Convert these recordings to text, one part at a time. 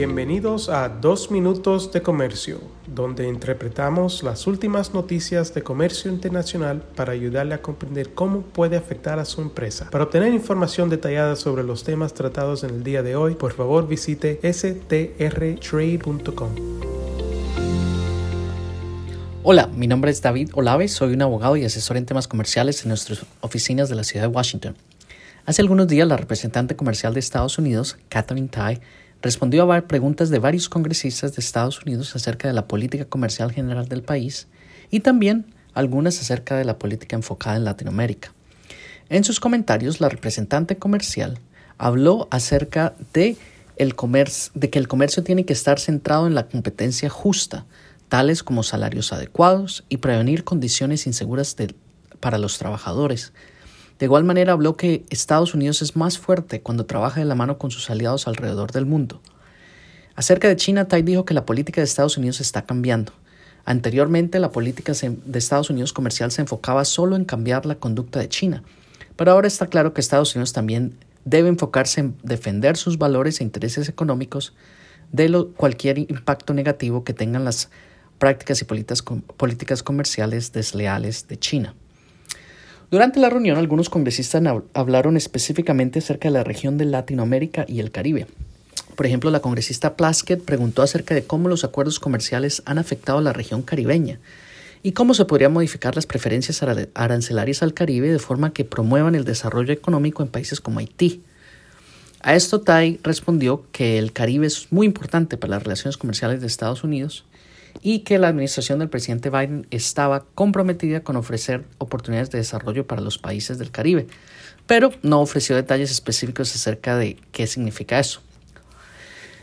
Bienvenidos a Dos Minutos de Comercio, donde interpretamos las últimas noticias de comercio internacional para ayudarle a comprender cómo puede afectar a su empresa. Para obtener información detallada sobre los temas tratados en el día de hoy, por favor visite strtrade.com. Hola, mi nombre es David Olave, soy un abogado y asesor en temas comerciales en nuestras oficinas de la ciudad de Washington. Hace algunos días la representante comercial de Estados Unidos, Catherine Tai, respondió a preguntas de varios congresistas de Estados Unidos acerca de la política comercial general del país y también algunas acerca de la política enfocada en Latinoamérica. En sus comentarios, la representante comercial habló acerca de, que el comercio tiene que estar centrado en la competencia justa, tales como salarios adecuados y prevenir condiciones inseguras para los trabajadores, de igual manera habló que Estados Unidos es más fuerte cuando trabaja de la mano con sus aliados alrededor del mundo. Acerca de China, Tai dijo que la política de Estados Unidos está cambiando. Anteriormente, la política de Estados Unidos comercial se enfocaba solo en cambiar la conducta de China, pero ahora está claro que Estados Unidos también debe enfocarse en defender sus valores e intereses económicos de cualquier impacto negativo que tengan las prácticas y políticas comerciales desleales de China. Durante la reunión, algunos congresistas hablaron específicamente acerca de la región de Latinoamérica y el Caribe. Por ejemplo, la congresista Plaskett preguntó acerca de cómo los acuerdos comerciales han afectado a la región caribeña y cómo se podrían modificar las preferencias arancelarias al Caribe de forma que promuevan el desarrollo económico en países como Haití. A esto Tai respondió que el Caribe es muy importante para las relaciones comerciales de Estados Unidos y que la administración del presidente Biden estaba comprometida con ofrecer oportunidades de desarrollo para los países del Caribe, pero no ofreció detalles específicos acerca de qué significa eso.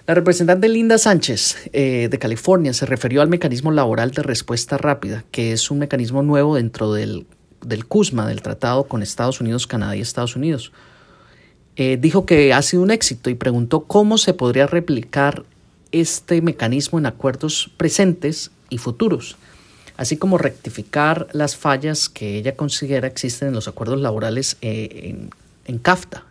La representante Linda Sánchez eh, de California se refirió al mecanismo laboral de respuesta rápida, que es un mecanismo nuevo dentro del, del CUSMA, del tratado con Estados Unidos, Canadá y Estados Unidos. Eh, dijo que ha sido un éxito y preguntó cómo se podría replicar este mecanismo en acuerdos presentes y futuros, así como rectificar las fallas que ella considera existen en los acuerdos laborales eh, en, CAFTA.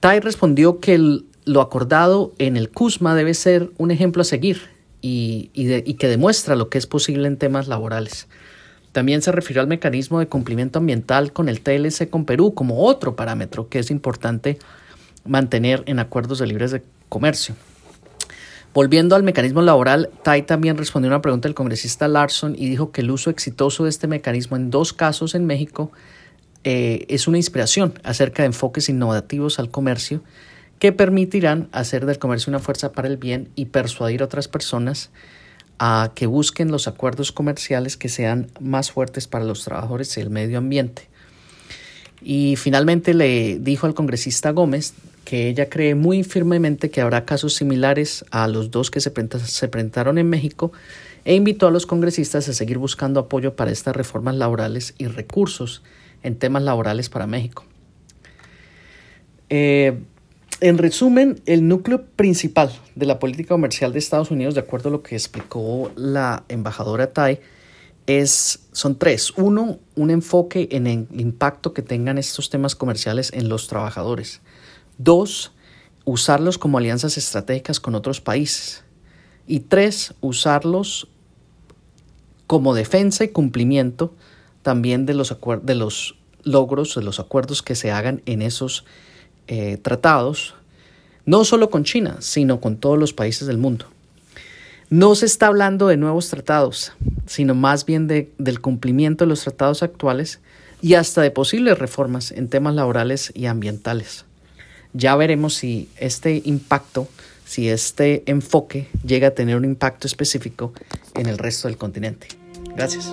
Tai respondió que lo acordado en el CUSMA debe ser un ejemplo a seguir y, y que demuestra lo que es posible en temas laborales. También se refirió al mecanismo de cumplimiento ambiental con el TLC con Perú como otro parámetro que es importante mantener en acuerdos de libres de comercio. Volviendo al mecanismo laboral, Tai también respondió una pregunta del congresista Larson y dijo que el uso exitoso de este mecanismo en dos casos en México eh, es una inspiración acerca de enfoques innovativos al comercio que permitirán hacer del comercio una fuerza para el bien y persuadir a otras personas a que busquen los acuerdos comerciales que sean más fuertes para los trabajadores y el medio ambiente. Y finalmente le dijo al congresista Gómez que ella cree muy firmemente que habrá casos similares a los dos que se, presentaron en México e invitó a los congresistas a seguir buscando apoyo para estas reformas laborales y recursos en temas laborales para México. Eh, en resumen, el núcleo principal de la política comercial de Estados Unidos, de acuerdo a lo que explicó la embajadora Tai, son tres. Uno, un enfoque en el impacto que tengan estos temas comerciales en los trabajadores. Dos, usarlos como alianzas estratégicas con otros países. Y tres, usarlos como defensa y cumplimiento también de los, de los logros, de los acuerdos que se hagan en esos eh, tratados, no solo con China, sino con todos los países del mundo. No se está hablando de nuevos tratados, sino más bien de, del cumplimiento de los tratados actuales y hasta de posibles reformas en temas laborales y ambientales. Ya veremos si este impacto, si este enfoque llega a tener un impacto específico en el resto del continente. Gracias.